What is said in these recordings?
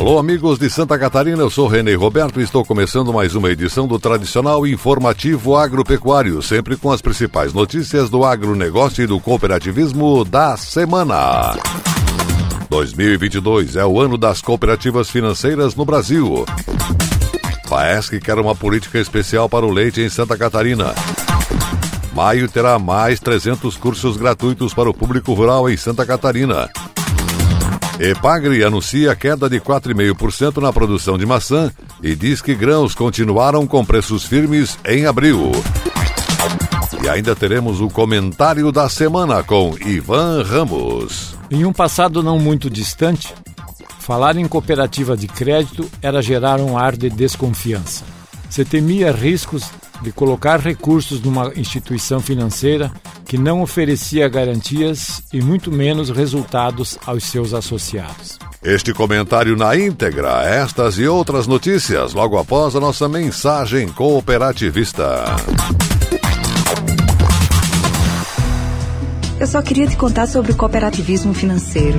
Alô, amigos de Santa Catarina, eu sou René Roberto e estou começando mais uma edição do tradicional informativo agropecuário, sempre com as principais notícias do agronegócio e do cooperativismo da semana. 2022 é o ano das cooperativas financeiras no Brasil. Faesc quer uma política especial para o leite em Santa Catarina. Maio terá mais 300 cursos gratuitos para o público rural em Santa Catarina. Epagre anuncia queda de 4,5% na produção de maçã e diz que grãos continuaram com preços firmes em abril. E ainda teremos o comentário da semana com Ivan Ramos. Em um passado não muito distante, falar em cooperativa de crédito era gerar um ar de desconfiança. Se temia riscos de colocar recursos numa instituição financeira que não oferecia garantias e muito menos resultados aos seus associados. Este comentário na íntegra, estas e outras notícias, logo após a nossa mensagem cooperativista. Eu só queria te contar sobre o cooperativismo financeiro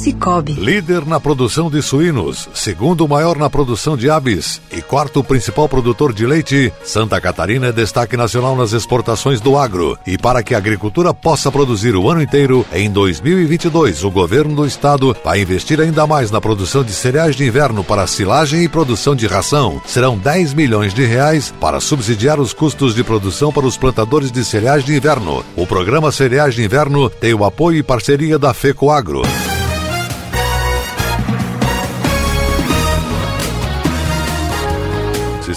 Cicobi. Líder na produção de suínos, segundo maior na produção de aves e quarto principal produtor de leite, Santa Catarina é destaque nacional nas exportações do agro. E para que a agricultura possa produzir o ano inteiro, em 2022 o governo do estado vai investir ainda mais na produção de cereais de inverno para silagem e produção de ração. Serão 10 milhões de reais para subsidiar os custos de produção para os plantadores de cereais de inverno. O programa Cereais de Inverno tem o apoio e parceria da FECOAGRO.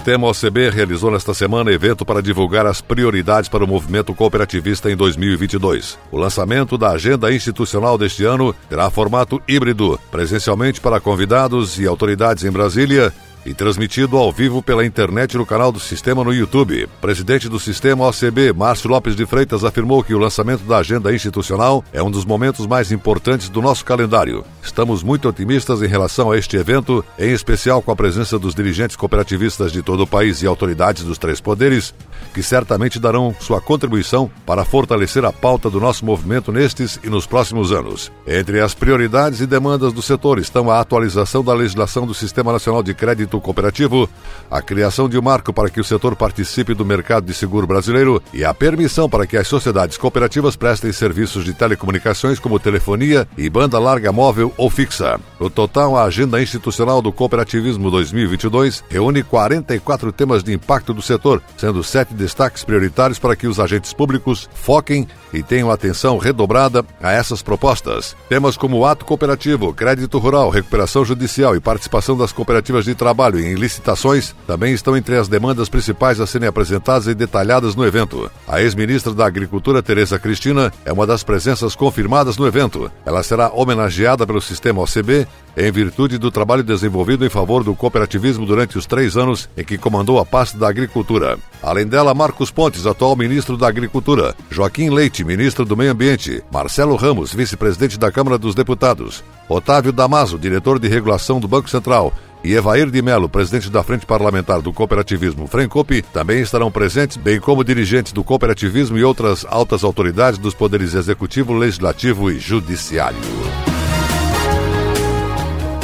Sistema OCB realizou nesta semana evento para divulgar as prioridades para o movimento cooperativista em 2022. O lançamento da agenda institucional deste ano terá formato híbrido, presencialmente para convidados e autoridades em Brasília e transmitido ao vivo pela internet no canal do sistema no YouTube. Presidente do sistema OCB, Márcio Lopes de Freitas, afirmou que o lançamento da agenda institucional é um dos momentos mais importantes do nosso calendário. Estamos muito otimistas em relação a este evento, em especial com a presença dos dirigentes cooperativistas de todo o país e autoridades dos três poderes, que certamente darão sua contribuição para fortalecer a pauta do nosso movimento nestes e nos próximos anos. Entre as prioridades e demandas do setor estão a atualização da legislação do Sistema Nacional de Crédito cooperativo, a criação de um marco para que o setor participe do mercado de seguro brasileiro e a permissão para que as sociedades cooperativas prestem serviços de telecomunicações como telefonia e banda larga móvel ou fixa. No total, a Agenda Institucional do Cooperativismo 2022 reúne 44 temas de impacto do setor, sendo sete destaques prioritários para que os agentes públicos foquem e tenham atenção redobrada a essas propostas. Temas como ato cooperativo, crédito rural, recuperação judicial e participação das cooperativas de trabalho trabalho em licitações também estão entre as demandas principais a serem apresentadas e detalhadas no evento. A ex-ministra da Agricultura, Tereza Cristina, é uma das presenças confirmadas no evento. Ela será homenageada pelo sistema OCB em virtude do trabalho desenvolvido em favor do cooperativismo durante os três anos em que comandou a pasta da Agricultura. Além dela, Marcos Pontes, atual ministro da Agricultura, Joaquim Leite, ministro do Meio Ambiente, Marcelo Ramos, vice-presidente da Câmara dos Deputados, Otávio Damaso, diretor de regulação do Banco Central, e Evair de Melo, presidente da Frente Parlamentar do Cooperativismo Frencope, também estarão presentes, bem como dirigentes do cooperativismo e outras altas autoridades dos poderes executivo, legislativo e judiciário.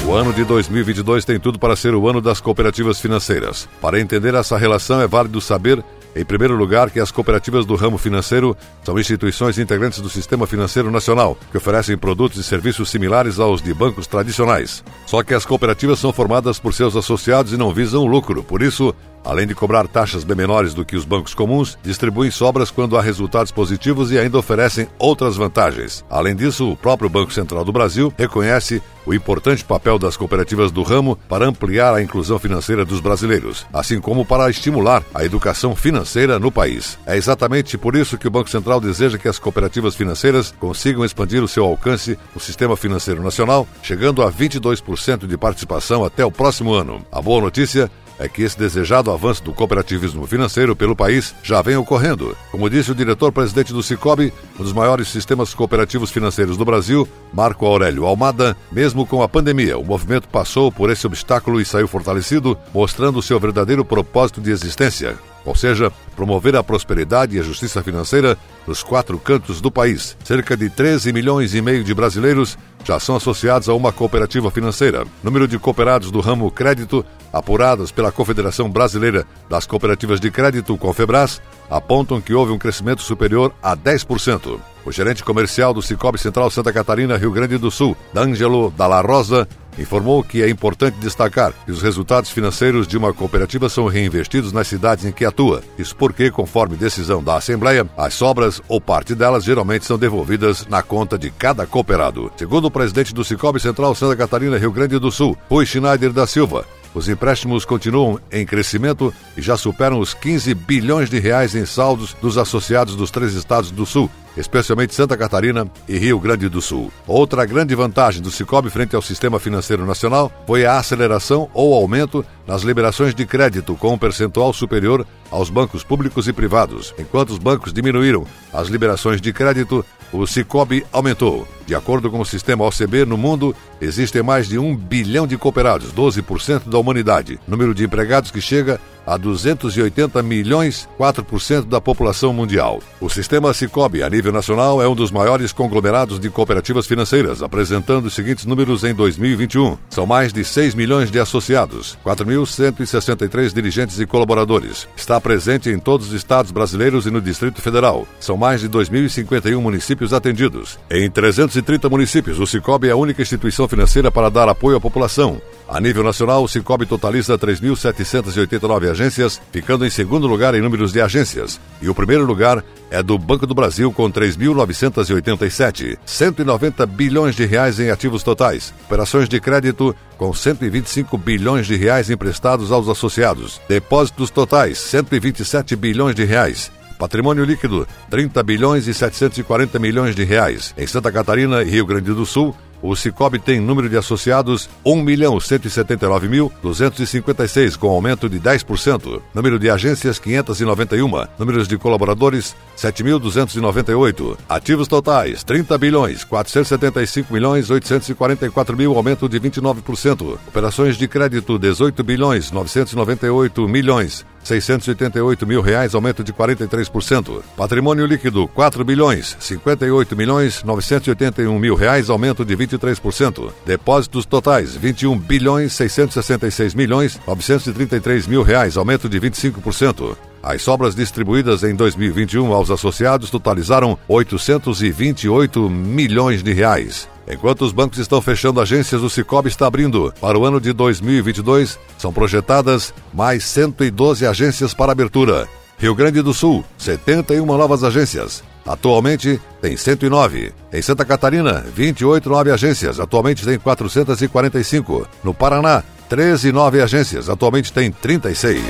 O ano de 2022 tem tudo para ser o ano das cooperativas financeiras. Para entender essa relação, é válido saber em primeiro lugar, que as cooperativas do ramo financeiro são instituições integrantes do Sistema Financeiro Nacional, que oferecem produtos e serviços similares aos de bancos tradicionais. Só que as cooperativas são formadas por seus associados e não visam lucro, por isso, Além de cobrar taxas bem menores do que os bancos comuns, distribuem sobras quando há resultados positivos e ainda oferecem outras vantagens. Além disso, o próprio Banco Central do Brasil reconhece o importante papel das cooperativas do ramo para ampliar a inclusão financeira dos brasileiros, assim como para estimular a educação financeira no país. É exatamente por isso que o Banco Central deseja que as cooperativas financeiras consigam expandir o seu alcance no sistema financeiro nacional, chegando a 22% de participação até o próximo ano. A boa notícia é que esse desejado avanço do cooperativismo financeiro pelo país já vem ocorrendo. Como disse o diretor-presidente do Cicobi, um dos maiores sistemas cooperativos financeiros do Brasil, Marco Aurélio Almada, mesmo com a pandemia, o movimento passou por esse obstáculo e saiu fortalecido, mostrando seu verdadeiro propósito de existência, ou seja, promover a prosperidade e a justiça financeira nos quatro cantos do país. Cerca de 13 milhões e meio de brasileiros já são associados a uma cooperativa financeira. Número de cooperados do ramo crédito, apurados pela Confederação Brasileira das Cooperativas de Crédito, Confebras, apontam que houve um crescimento superior a 10%. O gerente comercial do Cicobi Central Santa Catarina, Rio Grande do Sul, D'Angelo Dalla Rosa, informou que é importante destacar que os resultados financeiros de uma cooperativa são reinvestidos nas cidades em que atua. Isso porque, conforme decisão da Assembleia, as sobras ou parte delas geralmente são devolvidas na conta de cada cooperado. Segundo o presidente do Cicobi Central Santa Catarina, Rio Grande do Sul, Rui Schneider da Silva, os empréstimos continuam em crescimento e já superam os 15 bilhões de reais em saldos dos associados dos três estados do Sul, especialmente Santa Catarina e Rio Grande do Sul. Outra grande vantagem do Cicobi frente ao sistema financeiro nacional foi a aceleração ou aumento nas liberações de crédito com um percentual superior aos bancos públicos e privados. Enquanto os bancos diminuíram as liberações de crédito, o Cicobi aumentou. De acordo com o sistema OCB, no mundo existem mais de um bilhão de cooperados, 12% da humanidade. Número de empregados que chega a 280 milhões, 4% da população mundial. O sistema Cicobi, a nível nacional, é um dos maiores conglomerados de cooperativas financeiras, apresentando os seguintes números em 2021. São mais de 6 milhões de associados, 4.163 dirigentes e colaboradores. Está presente em todos os estados brasileiros e no Distrito Federal. São mais de 2.051 municípios atendidos. Em 330 municípios, o Cicobi é a única instituição financeira para dar apoio à população. A nível nacional, o Cicobi totaliza 3.789 agências, ficando em segundo lugar em números de agências. E o primeiro lugar é do Banco do Brasil com 3.987, 190 bilhões de reais em ativos totais, operações de crédito com 125 bilhões de reais emprestados aos associados, depósitos totais 127 bilhões de reais, Patrimônio líquido, 30 bilhões e 740 milhões de reais. Em Santa Catarina e Rio Grande do Sul, o Cicobi tem número de associados 1.179.256, com aumento de 10%. Número de agências 591. Números de colaboradores 7.298. Ativos totais 30 bilhões 475 milhões 844 mil, aumento de 29%. Operações de crédito 18 bilhões 998 milhões 688 mil reais, aumento de 43%. Patrimônio líquido, 4 bilhões, 58 milhões, 981 mil reais, aumento de 23%. Depósitos totais, 21 bilhões, 666 milhões, 933 mil reais, aumento de 25%. As sobras distribuídas em 2021 aos associados totalizaram 828 milhões de reais. Enquanto os bancos estão fechando agências, o Cicobi está abrindo. Para o ano de 2022, são projetadas mais 112 agências para abertura. Rio Grande do Sul, 71 novas agências. Atualmente tem 109. Em Santa Catarina, 28 novas agências. Atualmente tem 445. No Paraná, 13 nove agências, atualmente tem 36.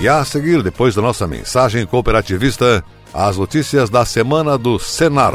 E a seguir, depois da nossa mensagem cooperativista, as notícias da semana do Senar.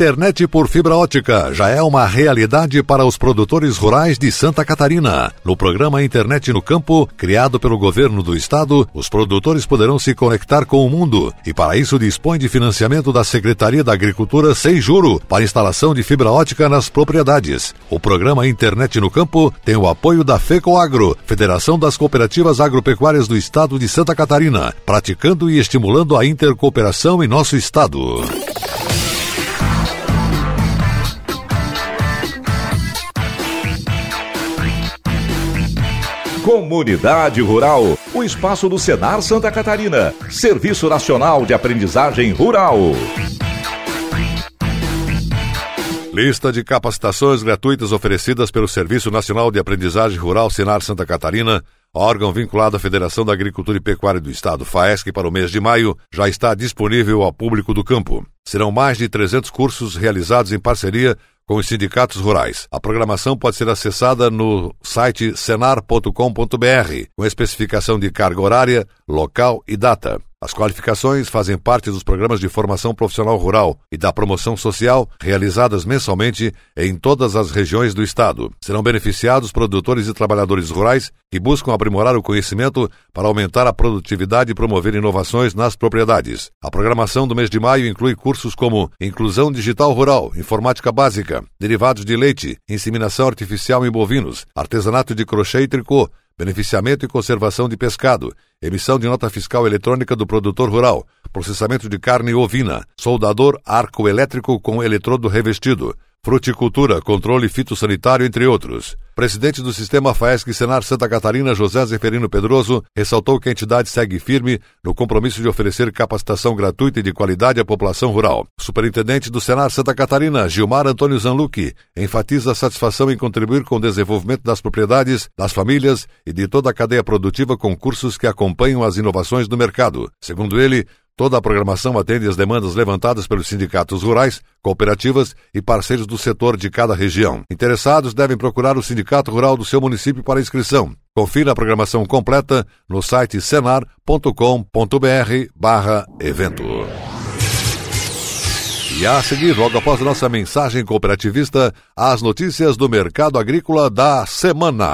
internet por fibra ótica já é uma realidade para os produtores rurais de Santa Catarina. No programa Internet no Campo, criado pelo governo do estado, os produtores poderão se conectar com o mundo e para isso dispõe de financiamento da Secretaria da Agricultura sem juro para instalação de fibra ótica nas propriedades. O programa Internet no Campo tem o apoio da FECOAGRO, Federação das Cooperativas Agropecuárias do Estado de Santa Catarina, praticando e estimulando a intercooperação em nosso estado. Comunidade Rural, o espaço do Senar Santa Catarina, Serviço Nacional de Aprendizagem Rural. Lista de capacitações gratuitas oferecidas pelo Serviço Nacional de Aprendizagem Rural Senar Santa Catarina, órgão vinculado à Federação da Agricultura e Pecuária do Estado, FAESC, para o mês de maio, já está disponível ao público do campo. Serão mais de 300 cursos realizados em parceria com os sindicatos rurais. A programação pode ser acessada no site senar.com.br, com especificação de carga horária, local e data. As qualificações fazem parte dos programas de formação profissional rural e da promoção social realizadas mensalmente em todas as regiões do Estado. Serão beneficiados produtores e trabalhadores rurais que buscam aprimorar o conhecimento para aumentar a produtividade e promover inovações nas propriedades. A programação do mês de maio inclui cursos como Inclusão Digital Rural, Informática Básica, Derivados de Leite, Inseminação Artificial em Bovinos, Artesanato de Crochê e Tricô, beneficiamento e conservação de pescado, emissão de nota fiscal eletrônica do produtor rural, processamento de carne ovina, soldador arco elétrico com eletrodo revestido, fruticultura, controle fitossanitário, entre outros. Presidente do Sistema FAESC Senar Santa Catarina, José Zeferino Pedroso, ressaltou que a entidade segue firme no compromisso de oferecer capacitação gratuita e de qualidade à população rural. Superintendente do Senar Santa Catarina, Gilmar Antônio Zanlucchi, enfatiza a satisfação em contribuir com o desenvolvimento das propriedades, das famílias e de toda a cadeia produtiva com cursos que acompanham as inovações do mercado. Segundo ele, Toda a programação atende às demandas levantadas pelos sindicatos rurais, cooperativas e parceiros do setor de cada região. Interessados devem procurar o sindicato rural do seu município para inscrição. Confira a programação completa no site senar.com.br/evento. E a seguir, logo após nossa mensagem cooperativista, as notícias do mercado agrícola da semana.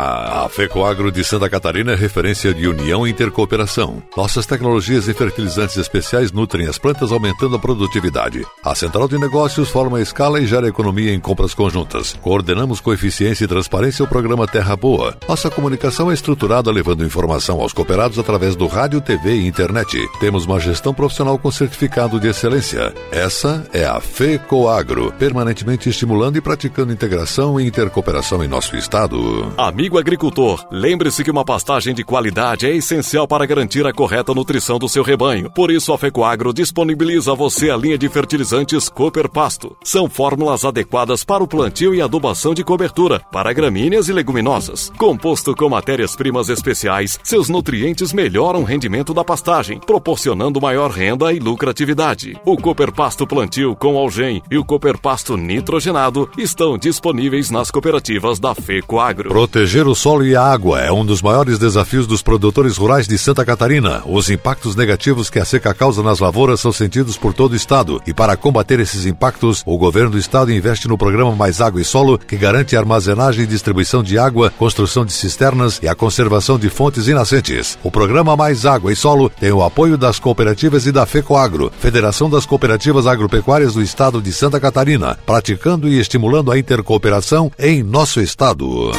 A FECOAGRO de Santa Catarina é referência de união e intercooperação. Nossas tecnologias e fertilizantes especiais nutrem as plantas, aumentando a produtividade. A Central de Negócios forma a escala e gera economia em compras conjuntas. Coordenamos com eficiência e transparência o programa Terra Boa. Nossa comunicação é estruturada levando informação aos cooperados através do rádio, TV e internet. Temos uma gestão profissional com certificado de excelência. Essa é a FECOAGRO, permanentemente estimulando e praticando integração e intercooperação em nosso estado. Amigo agricultor, lembre-se que uma pastagem de qualidade é essencial para garantir a correta nutrição do seu rebanho. Por isso, a FECOAGRO disponibiliza a você a linha de fertilizantes Cooper Pasto. São fórmulas adequadas para o plantio e adubação de cobertura, para gramíneas e leguminosas. Composto com matérias-primas especiais, seus nutrientes melhoram o rendimento da pastagem, proporcionando maior renda e lucratividade. O Cooper Pasto Plantio com algem e o Cooper Pasto nitrogenado estão disponíveis nas cooperativas da FECOAGRO. Proteger o solo e a água é um dos maiores desafios dos produtores rurais de Santa Catarina. Os impactos negativos que a seca causa nas lavouras são sentidos por todo o estado e para combater esses impactos, o governo do estado investe no programa Mais Água e Solo, que garante a armazenagem e distribuição de água, construção de cisternas e a conservação de fontes e nascentes. O programa Mais Água e Solo tem o apoio das cooperativas e da FECOAGRO, Federação das Cooperativas Agropecuárias do Estado de Santa Catarina, praticando e estimulando a intercooperação em nosso estado.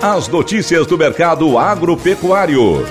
As notícias do mercado agropecuário.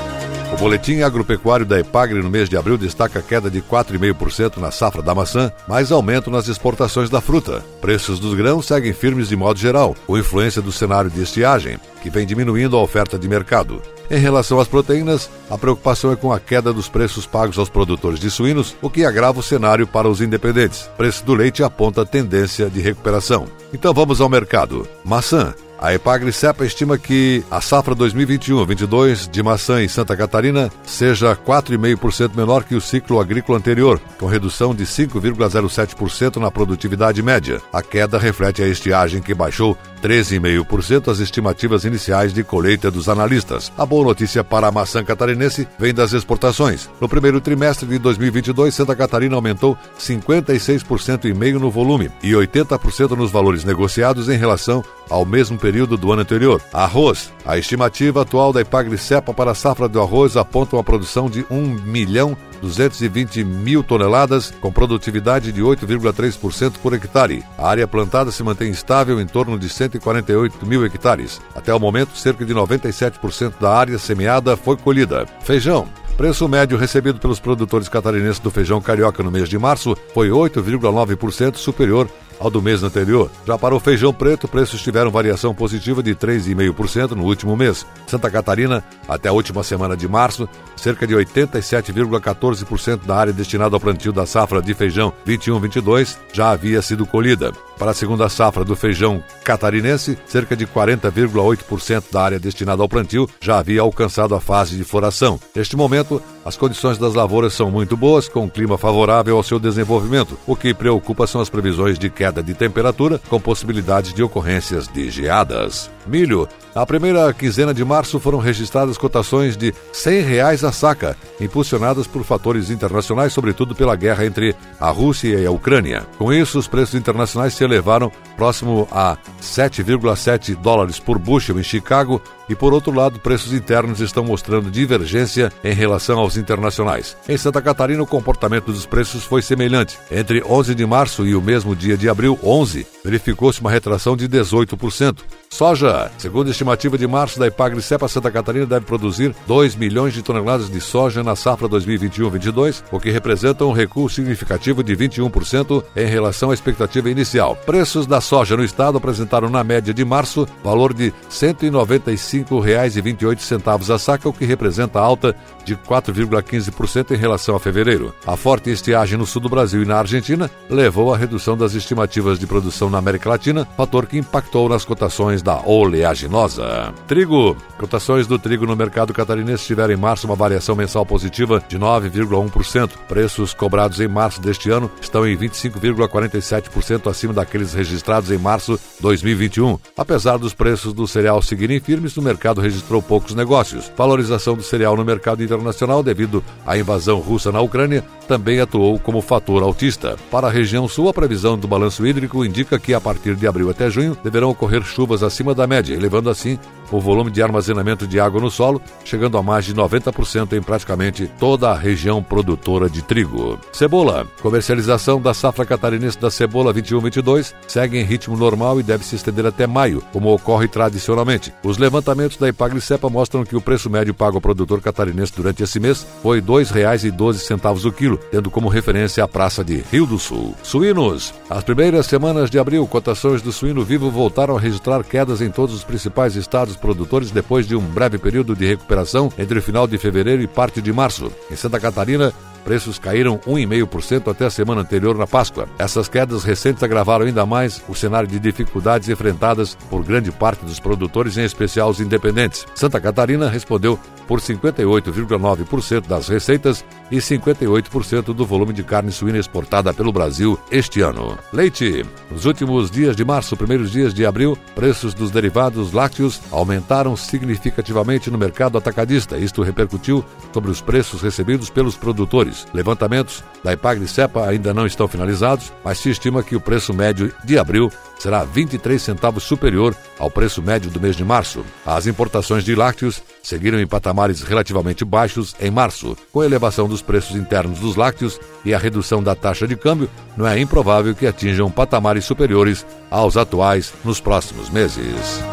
O boletim agropecuário da Epagre no mês de abril destaca queda de 4,5% na safra da maçã, mais aumento nas exportações da fruta. Preços dos grãos seguem firmes de modo geral, com influência do cenário de estiagem, que vem diminuindo a oferta de mercado. Em relação às proteínas, a preocupação é com a queda dos preços pagos aos produtores de suínos, o que agrava o cenário para os independentes. Preço do leite aponta tendência de recuperação. Então vamos ao mercado. Maçã. A Epagre Cepa estima que a safra 2021-22 de maçã em Santa Catarina seja 4,5% menor que o ciclo agrícola anterior, com redução de 5,07% na produtividade média. A queda reflete a estiagem que baixou 13,5% as estimativas iniciais de colheita dos analistas. A boa notícia para a maçã catarinense vem das exportações. No primeiro trimestre de 2022, Santa Catarina aumentou 56% e meio no volume e 80% nos valores negociados em relação ao mesmo período do ano anterior. Arroz. A estimativa atual da Ipagre Cepa para a safra do arroz aponta uma produção de 1 milhão 220 mil toneladas, com produtividade de 8,3% por hectare. A área plantada se mantém estável em torno de 148 mil hectares. Até o momento, cerca de 97% da área semeada foi colhida. Feijão. Preço médio recebido pelos produtores catarinenses do feijão carioca no mês de março foi 8,9% superior ao do mês anterior. Já para o feijão preto, preços tiveram variação positiva de 3,5% no último mês. Santa Catarina, até a última semana de março, cerca de 87,14% da área destinada ao plantio da safra de feijão 21-22 já havia sido colhida. Para a segunda safra do feijão catarinense, cerca de 40,8% da área destinada ao plantio já havia alcançado a fase de floração. Neste momento, as condições das lavouras são muito boas, com um clima favorável ao seu desenvolvimento. O que preocupa são as previsões de queda de temperatura, com possibilidade de ocorrências de geadas. Milho. Na primeira quinzena de março foram registradas cotações de 100 reais a saca, impulsionadas por fatores internacionais, sobretudo pela guerra entre a Rússia e a Ucrânia. Com isso, os preços internacionais se elevaram próximo a 7,7 dólares por bushel em Chicago e, por outro lado, preços internos estão mostrando divergência em relação aos internacionais. Em Santa Catarina, o comportamento dos preços foi semelhante. Entre 11 de março e o mesmo dia de abril, 11, verificou-se uma retração de 18%. Soja, segundo a estimativa de março da Ipagre-Cepa, Santa Catarina deve produzir 2 milhões de toneladas de soja na safra 2021-22, o que representa um recuo significativo de 21% em relação à expectativa inicial. Preços da soja no estado apresentaram na média de março valor de 195 5,28 a saca, o que representa alta de 4,15% em relação a fevereiro. A forte estiagem no sul do Brasil e na Argentina levou à redução das estimativas de produção na América Latina, fator que impactou nas cotações da oleaginosa. Trigo. Cotações do trigo no mercado catarinense tiveram em março uma variação mensal positiva de 9,1%. Preços cobrados em março deste ano estão em 25,47% acima daqueles registrados em março 2021. Apesar dos preços do cereal seguirem firmes no mercado registrou poucos negócios. Valorização do cereal no mercado internacional devido à invasão russa na Ucrânia também atuou como fator altista. Para a região sul, a previsão do balanço hídrico indica que a partir de abril até junho deverão ocorrer chuvas acima da média, elevando assim o volume de armazenamento de água no solo, chegando a mais de 90% em praticamente toda a região produtora de trigo. Cebola. Comercialização da safra catarinense da cebola 21-22 segue em ritmo normal e deve se estender até maio, como ocorre tradicionalmente. Os levantamentos da Ipagre Cepa mostram que o preço médio pago ao produtor catarinense durante esse mês foi R$ 2,12 o quilo, tendo como referência a praça de Rio do Sul. Suínos. As primeiras semanas de abril, cotações do suíno vivo voltaram a registrar quedas em todos os principais estados produtores depois de um breve período de recuperação entre o final de fevereiro e parte de março. Em Santa Catarina, preços caíram 1,5% até a semana anterior na Páscoa. Essas quedas recentes agravaram ainda mais o cenário de dificuldades enfrentadas por grande parte dos produtores, em especial os independentes. Santa Catarina respondeu por 58,9% das receitas e 58% do volume de carne suína exportada pelo Brasil este ano. Leite. Nos últimos dias de março, primeiros dias de abril, preços dos derivados lácteos aumentaram significativamente no mercado atacadista. Isto repercutiu sobre os preços recebidos pelos produtores. Levantamentos da Ipagre-Cepa ainda não estão finalizados, mas se estima que o preço médio de abril será 23 centavos superior ao preço médio do mês de março. As importações de lácteos seguiram em patamares relativamente baixos em março. Com a elevação dos preços internos dos lácteos e a redução da taxa de câmbio, não é improvável que atinjam patamares superiores aos atuais nos próximos meses.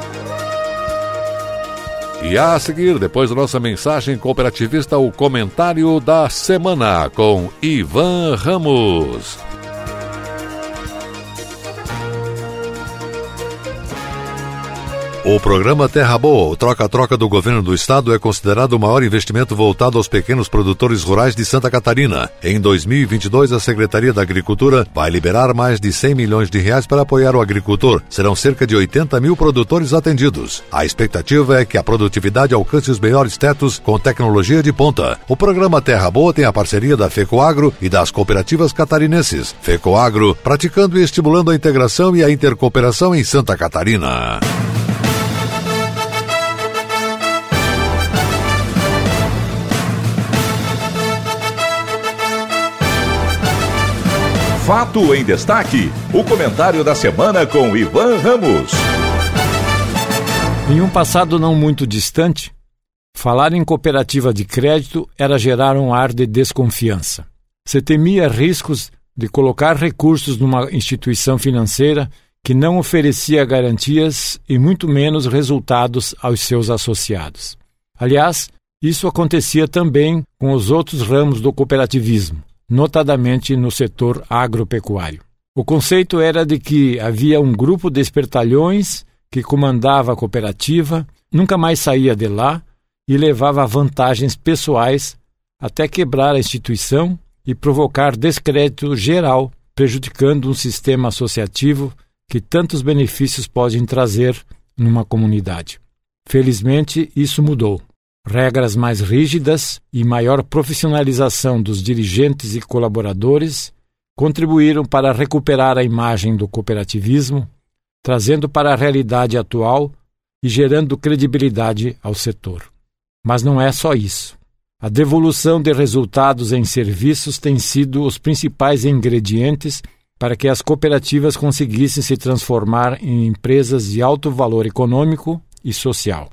E a seguir, depois da nossa mensagem cooperativista, o comentário da semana com Ivan Ramos. O programa Terra Boa, o troca-troca do governo do estado, é considerado o maior investimento voltado aos pequenos produtores rurais de Santa Catarina. Em 2022, a Secretaria da Agricultura vai liberar mais de 100 milhões de reais para apoiar o agricultor. Serão cerca de 80 mil produtores atendidos. A expectativa é que a produtividade alcance os melhores tetos com tecnologia de ponta. O programa Terra Boa tem a parceria da FECOAGRO e das cooperativas catarinenses. FECOAGRO, praticando e estimulando a integração e a intercooperação em Santa Catarina. Fato em Destaque. O comentário da semana com Ivan Ramos. Em um passado não muito distante, falar em cooperativa de crédito era gerar um ar de desconfiança. Se temia riscos de colocar recursos numa instituição financeira que não oferecia garantias e muito menos resultados aos seus associados. Aliás, isso acontecia também com os outros ramos do cooperativismo notadamente no setor agropecuário. O conceito era de que havia um grupo de espertalhões que comandava a cooperativa, nunca mais saía de lá e levava vantagens pessoais até quebrar a instituição e provocar descrédito geral, prejudicando um sistema associativo que tantos benefícios podem trazer numa comunidade. Felizmente, isso mudou regras mais rígidas e maior profissionalização dos dirigentes e colaboradores contribuíram para recuperar a imagem do cooperativismo, trazendo para a realidade atual e gerando credibilidade ao setor. Mas não é só isso. A devolução de resultados em serviços tem sido os principais ingredientes para que as cooperativas conseguissem se transformar em empresas de alto valor econômico e social.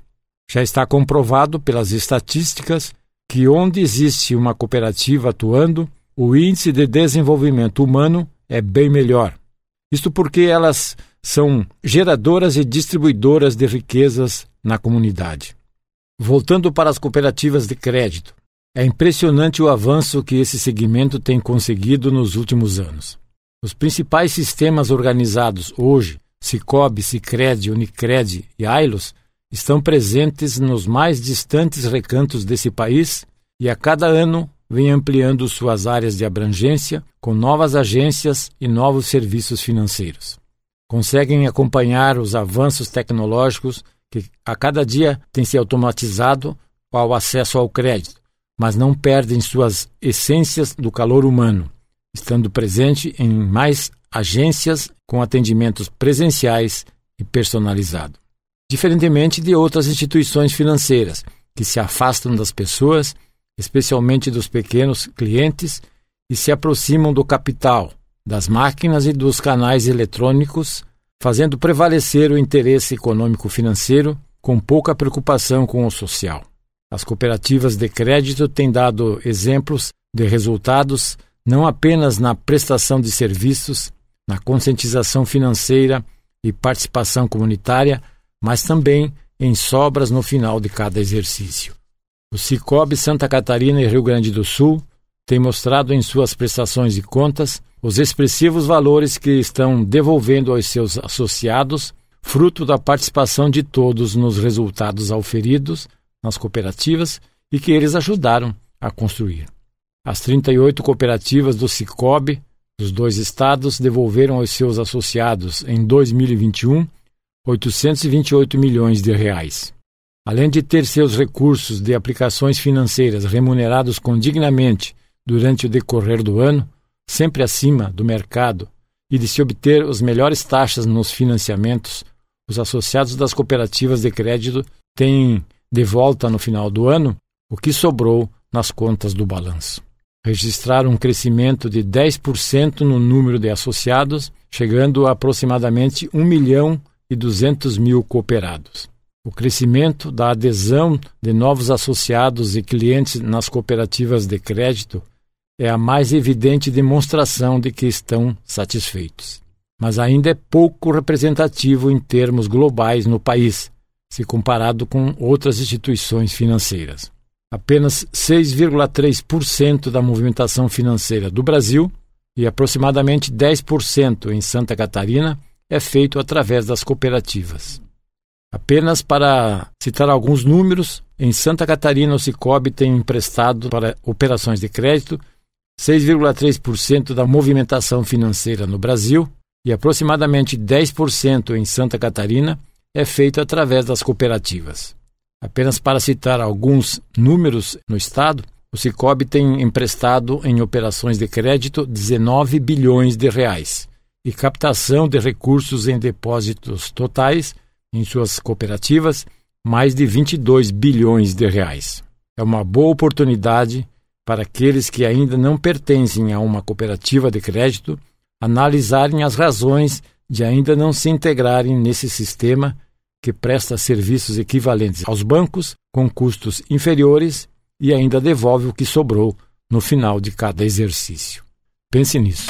Já está comprovado pelas estatísticas que onde existe uma cooperativa atuando, o índice de desenvolvimento humano é bem melhor. Isto porque elas são geradoras e distribuidoras de riquezas na comunidade. Voltando para as cooperativas de crédito, é impressionante o avanço que esse segmento tem conseguido nos últimos anos. Os principais sistemas organizados hoje, Cicobi, Sicredi, Unicred e Ailos, estão presentes nos mais distantes recantos desse país e a cada ano vem ampliando suas áreas de abrangência com novas agências e novos serviços financeiros. Conseguem acompanhar os avanços tecnológicos que a cada dia têm se automatizado ao acesso ao crédito, mas não perdem suas essências do calor humano, estando presente em mais agências com atendimentos presenciais e personalizado diferentemente de outras instituições financeiras, que se afastam das pessoas, especialmente dos pequenos clientes, e se aproximam do capital, das máquinas e dos canais eletrônicos, fazendo prevalecer o interesse econômico-financeiro com pouca preocupação com o social. As cooperativas de crédito têm dado exemplos de resultados não apenas na prestação de serviços, na conscientização financeira e participação comunitária, mas também em sobras no final de cada exercício. O Cicobi Santa Catarina e Rio Grande do Sul tem mostrado em suas prestações de contas os expressivos valores que estão devolvendo aos seus associados, fruto da participação de todos nos resultados auferidos nas cooperativas e que eles ajudaram a construir. As 38 cooperativas do Cicobi dos dois estados devolveram aos seus associados em 2021 828 milhões de reais. Além de ter seus recursos de aplicações financeiras remunerados condignamente durante o decorrer do ano, sempre acima do mercado, e de se obter as melhores taxas nos financiamentos, os associados das cooperativas de crédito têm de volta no final do ano o que sobrou nas contas do balanço. Registraram um crescimento de 10% no número de associados, chegando a aproximadamente 1 milhão e 200 mil cooperados. O crescimento da adesão de novos associados e clientes nas cooperativas de crédito é a mais evidente demonstração de que estão satisfeitos. Mas ainda é pouco representativo em termos globais no país, se comparado com outras instituições financeiras. Apenas 6,3% da movimentação financeira do Brasil e aproximadamente 10% em Santa Catarina é feito através das cooperativas. Apenas para citar alguns números, em Santa Catarina o Cicobi tem emprestado para operações de crédito 6,3% da movimentação financeira no Brasil e aproximadamente 10% em Santa Catarina é feito através das cooperativas. Apenas para citar alguns números no estado, o Cicobi tem emprestado em operações de crédito 19 bilhões de reais e captação de recursos em depósitos totais em suas cooperativas mais de 22 bilhões de reais. É uma boa oportunidade para aqueles que ainda não pertencem a uma cooperativa de crédito analisarem as razões de ainda não se integrarem nesse sistema que presta serviços equivalentes aos bancos com custos inferiores e ainda devolve o que sobrou no final de cada exercício. Pense nisso.